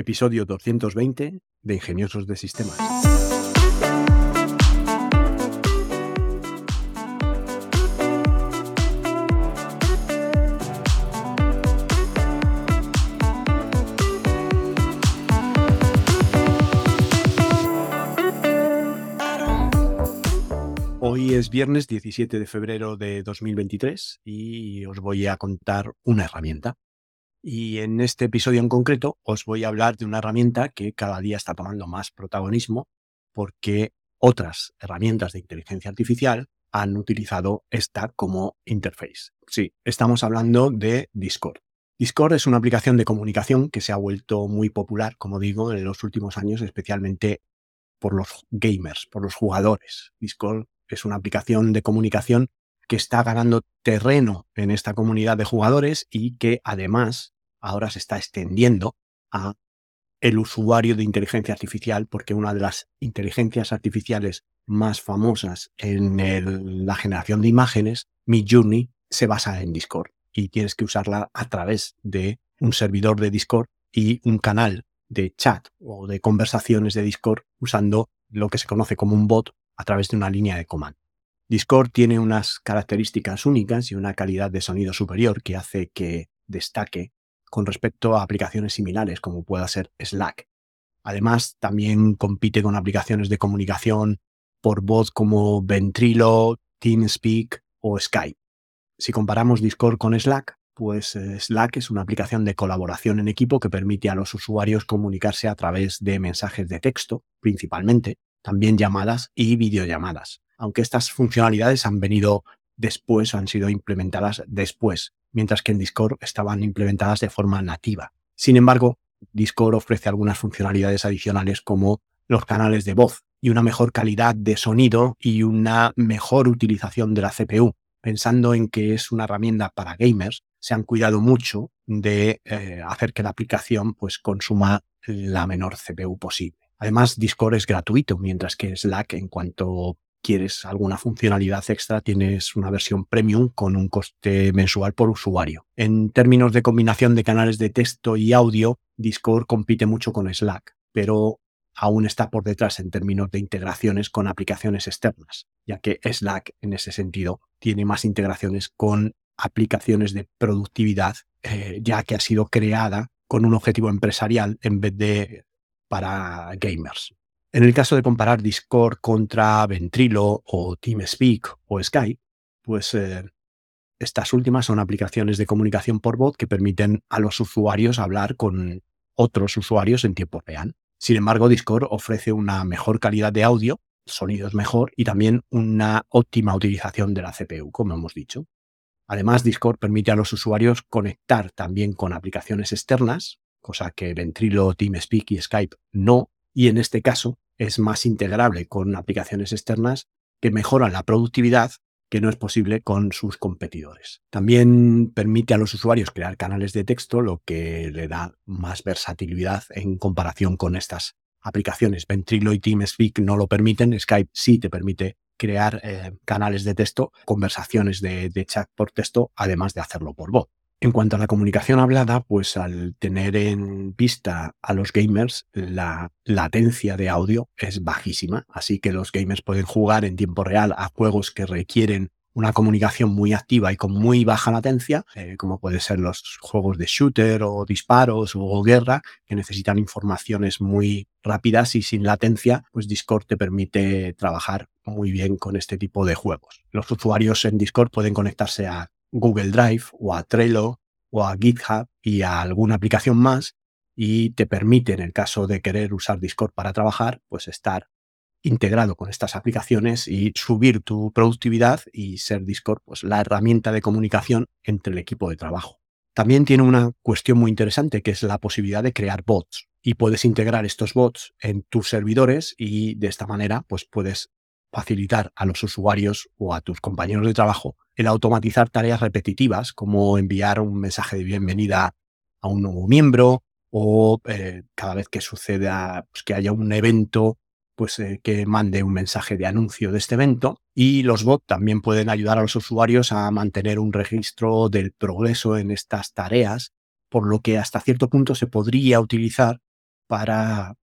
episodio 220 de Ingeniosos de Sistemas. Hoy es viernes 17 de febrero de 2023 y os voy a contar una herramienta. Y en este episodio en concreto os voy a hablar de una herramienta que cada día está tomando más protagonismo porque otras herramientas de inteligencia artificial han utilizado esta como interface. Sí, estamos hablando de Discord. Discord es una aplicación de comunicación que se ha vuelto muy popular, como digo, en los últimos años, especialmente por los gamers, por los jugadores. Discord es una aplicación de comunicación que está ganando terreno en esta comunidad de jugadores y que además ahora se está extendiendo a el usuario de inteligencia artificial, porque una de las inteligencias artificiales más famosas en la generación de imágenes, Midjourney, se basa en Discord y tienes que usarla a través de un servidor de Discord y un canal de chat o de conversaciones de Discord usando lo que se conoce como un bot a través de una línea de comando. Discord tiene unas características únicas y una calidad de sonido superior que hace que destaque con respecto a aplicaciones similares como pueda ser Slack. Además, también compite con aplicaciones de comunicación por voz como Ventrilo, TeamSpeak o Skype. Si comparamos Discord con Slack, pues eh, Slack es una aplicación de colaboración en equipo que permite a los usuarios comunicarse a través de mensajes de texto, principalmente, también llamadas y videollamadas aunque estas funcionalidades han venido después o han sido implementadas después, mientras que en Discord estaban implementadas de forma nativa. Sin embargo, Discord ofrece algunas funcionalidades adicionales como los canales de voz y una mejor calidad de sonido y una mejor utilización de la CPU. Pensando en que es una herramienta para gamers, se han cuidado mucho de eh, hacer que la aplicación pues, consuma la menor CPU posible. Además, Discord es gratuito, mientras que Slack, en cuanto quieres alguna funcionalidad extra, tienes una versión premium con un coste mensual por usuario. En términos de combinación de canales de texto y audio, Discord compite mucho con Slack, pero aún está por detrás en términos de integraciones con aplicaciones externas, ya que Slack en ese sentido tiene más integraciones con aplicaciones de productividad, eh, ya que ha sido creada con un objetivo empresarial en vez de para gamers. En el caso de comparar Discord contra Ventrilo o TeamSpeak o Skype, pues eh, estas últimas son aplicaciones de comunicación por voz que permiten a los usuarios hablar con otros usuarios en tiempo real. Sin embargo, Discord ofrece una mejor calidad de audio, sonidos mejor y también una óptima utilización de la CPU, como hemos dicho. Además, Discord permite a los usuarios conectar también con aplicaciones externas, cosa que Ventrilo, TeamSpeak y Skype no, y en este caso es más integrable con aplicaciones externas que mejoran la productividad que no es posible con sus competidores. También permite a los usuarios crear canales de texto, lo que le da más versatilidad en comparación con estas aplicaciones. Ventrilo y TeamSpeak no lo permiten, Skype sí te permite crear eh, canales de texto, conversaciones de chat por texto, además de hacerlo por voz. En cuanto a la comunicación hablada, pues al tener en vista a los gamers, la latencia de audio es bajísima, así que los gamers pueden jugar en tiempo real a juegos que requieren una comunicación muy activa y con muy baja latencia, eh, como pueden ser los juegos de shooter o disparos o guerra, que necesitan informaciones muy rápidas y sin latencia, pues Discord te permite trabajar muy bien con este tipo de juegos. Los usuarios en Discord pueden conectarse a Google Drive o a Trello o a GitHub y a alguna aplicación más y te permite, en el caso de querer usar Discord para trabajar, pues estar integrado con estas aplicaciones y subir tu productividad y ser Discord pues la herramienta de comunicación entre el equipo de trabajo. También tiene una cuestión muy interesante que es la posibilidad de crear bots y puedes integrar estos bots en tus servidores y de esta manera pues puedes facilitar a los usuarios o a tus compañeros de trabajo el automatizar tareas repetitivas como enviar un mensaje de bienvenida a un nuevo miembro o eh, cada vez que suceda pues, que haya un evento pues eh, que mande un mensaje de anuncio de este evento. Y los bots también pueden ayudar a los usuarios a mantener un registro del progreso en estas tareas por lo que hasta cierto punto se podría utilizar para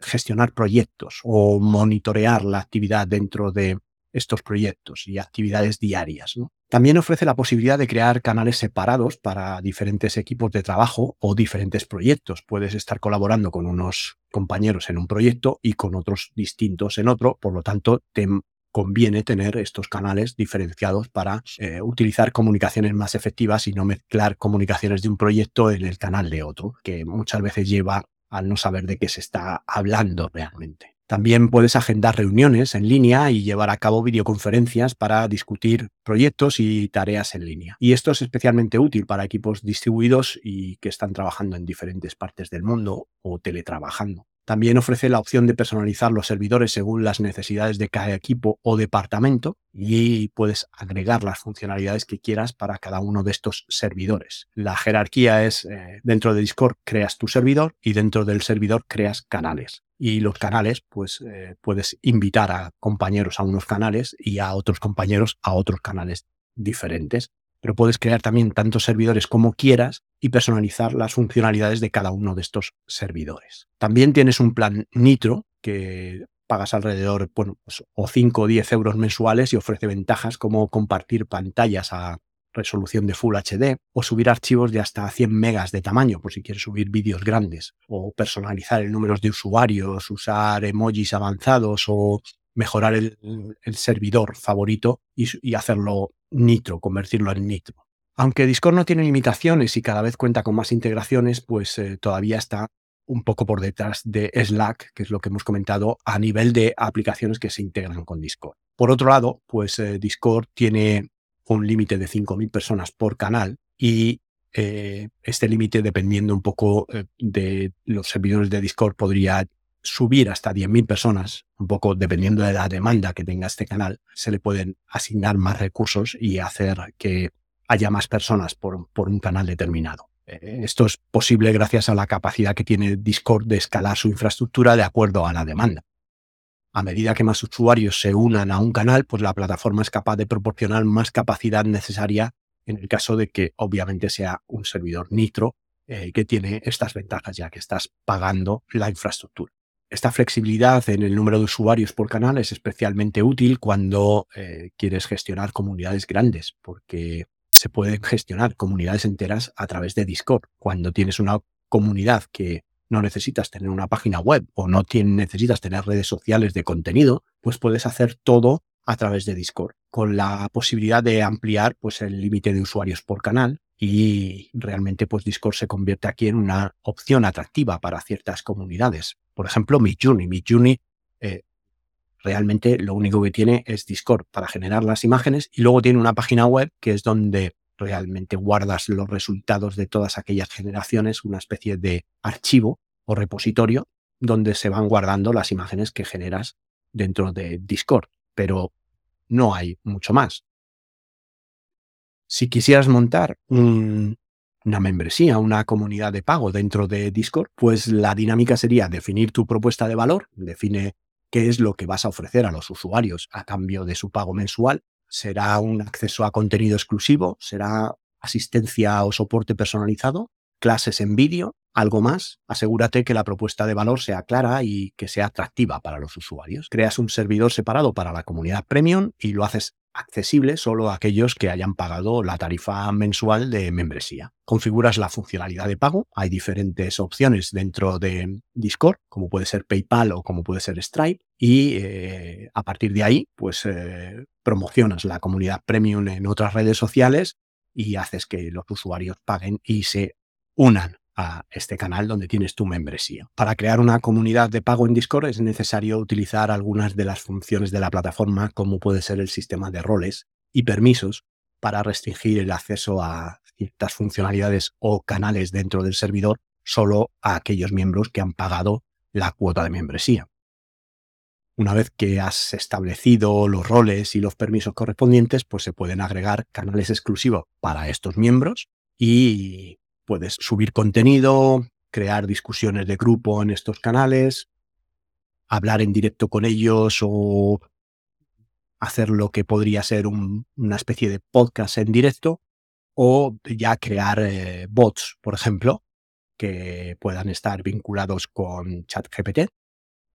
gestionar proyectos o monitorear la actividad dentro de estos proyectos y actividades diarias. También ofrece la posibilidad de crear canales separados para diferentes equipos de trabajo o diferentes proyectos. Puedes estar colaborando con unos compañeros en un proyecto y con otros distintos en otro, por lo tanto, te conviene tener estos canales diferenciados para eh, utilizar comunicaciones más efectivas y no mezclar comunicaciones de un proyecto en el canal de otro, que muchas veces lleva al no saber de qué se está hablando realmente. También puedes agendar reuniones en línea y llevar a cabo videoconferencias para discutir proyectos y tareas en línea. Y esto es especialmente útil para equipos distribuidos y que están trabajando en diferentes partes del mundo o teletrabajando. También ofrece la opción de personalizar los servidores según las necesidades de cada equipo o departamento y puedes agregar las funcionalidades que quieras para cada uno de estos servidores. La jerarquía es eh, dentro de Discord creas tu servidor y dentro del servidor creas canales. Y los canales, pues eh, puedes invitar a compañeros a unos canales y a otros compañeros a otros canales diferentes pero puedes crear también tantos servidores como quieras y personalizar las funcionalidades de cada uno de estos servidores. También tienes un plan Nitro que pagas alrededor, bueno, pues, o 5 o 10 euros mensuales y ofrece ventajas como compartir pantallas a resolución de Full HD o subir archivos de hasta 100 megas de tamaño por si quieres subir vídeos grandes o personalizar el número de usuarios, usar emojis avanzados o mejorar el, servidor favorito y, hacerlo Nitro, convertirlo en Nitro. Aunque Discord no tiene limitaciones y cada vez cuenta con más integraciones, pues eh, todavía está un poco por detrás de Slack, que es lo que hemos comentado, a nivel de aplicaciones que se integran con Discord. Por otro lado, pues eh, Discord tiene un límite de 5.000 personas por canal y eh, este límite, dependiendo un poco de los servidores de Discord, podría subir hasta 10.000 personas, un poco dependiendo de la demanda que tenga este canal, se le pueden asignar más recursos y hacer que haya más personas por, por un canal determinado. Eh, esto es posible gracias a la capacidad que tiene Discord de escalar su infraestructura de acuerdo a la demanda. A medida que más usuarios se unan a un canal, pues la plataforma es capaz de proporcionar más capacidad necesaria en el caso de que obviamente sea un servidor Nitro eh, que tiene estas ventajas ya que estás pagando la infraestructura. Esta flexibilidad en el número de usuarios por canal es especialmente útil cuando eh, quieres gestionar comunidades grandes, porque se pueden gestionar comunidades enteras a través de Discord. Cuando tienes una comunidad que no necesitas tener una página web o no necesitas tener redes sociales de contenido, pues puedes hacer todo a través de Discord, con la posibilidad de ampliar pues, el límite de usuarios por canal y realmente pues Discord se convierte aquí en una opción atractiva para ciertas comunidades. Por ejemplo, Midjourney. Midjourney realmente lo único que tiene es Discord para generar las imágenes y luego tiene una página web que es donde realmente guardas los resultados de todas aquellas generaciones, una especie de archivo o repositorio donde se van guardando las imágenes que generas dentro de Discord. Pero no hay mucho más. Si quisieras montar una membresía, una comunidad de pago dentro de Discord, pues la dinámica sería definir tu propuesta de valor, define qué es lo que vas a ofrecer a los usuarios a cambio de su pago mensual. Será un acceso a contenido exclusivo, será asistencia o soporte personalizado, clases en vídeo, algo más, asegúrate que la propuesta de valor sea clara y que sea atractiva para los usuarios. Creas un servidor separado para la comunidad premium y lo haces accesible solo a aquellos que hayan pagado la tarifa mensual de membresía. Configuras la funcionalidad de pago. Hay diferentes opciones dentro de Discord, como puede ser PayPal o como puede ser Stripe. Y eh, a partir de ahí, pues eh, promocionas la comunidad premium en otras redes sociales y haces que los usuarios paguen y se unan a este canal donde tienes tu membresía. Para crear una comunidad de pago en Discord es necesario utilizar algunas de las funciones de la plataforma, como puede ser el sistema de roles y permisos para restringir el acceso a ciertas funcionalidades o canales dentro del servidor solo a aquellos miembros que han pagado la cuota de membresía. Una vez que has establecido los roles y los permisos correspondientes, pues se pueden agregar canales exclusivos para estos miembros y Puedes subir contenido, crear discusiones de grupo en estos canales, hablar en directo con ellos o hacer lo que podría ser una especie de podcast en directo o ya crear eh, bots, por ejemplo, que puedan estar vinculados con ChatGPT.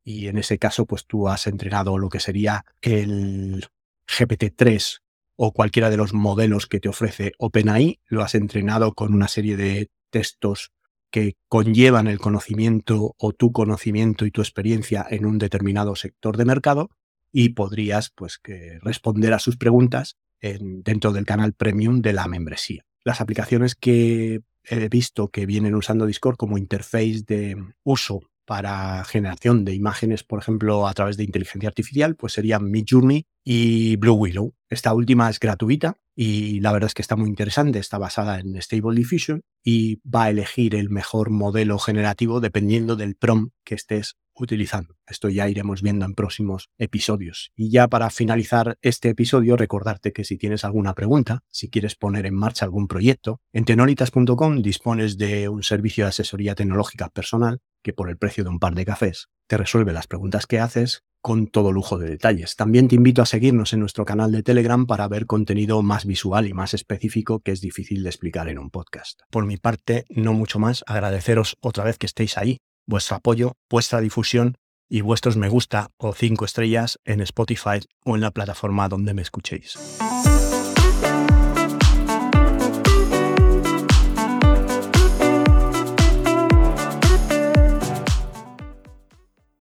Y en ese caso, pues tú has entrenado lo que sería el GPT-3 o cualquiera de los modelos que te ofrece OpenAI, lo has entrenado con una serie de textos que conllevan el conocimiento o tu conocimiento y tu experiencia en un determinado sector de mercado y podrías pues que responder a sus preguntas en, dentro del canal premium de la membresía. Las aplicaciones que he visto que vienen usando Discord como interface de uso para generación de imágenes, por ejemplo, a través de inteligencia artificial, pues serían Midjourney y Blue Willow. Esta última es gratuita y la verdad es que está muy interesante, está basada en Stable Diffusion y va a elegir el mejor modelo generativo dependiendo del prompt que estés utilizando. Esto ya iremos viendo en próximos episodios. Y ya para finalizar este episodio, recordarte que si tienes alguna pregunta, si quieres poner en marcha algún proyecto, en tenoritas.com dispones de un servicio de asesoría tecnológica personal que por el precio de un par de cafés te resuelve las preguntas que haces con todo lujo de detalles. También te invito a seguirnos en nuestro canal de Telegram para ver contenido más visual y más específico que es difícil de explicar en un podcast. Por mi parte, no mucho más, agradeceros otra vez que estéis ahí, vuestro apoyo, vuestra difusión y vuestros me gusta o cinco estrellas en Spotify o en la plataforma donde me escuchéis.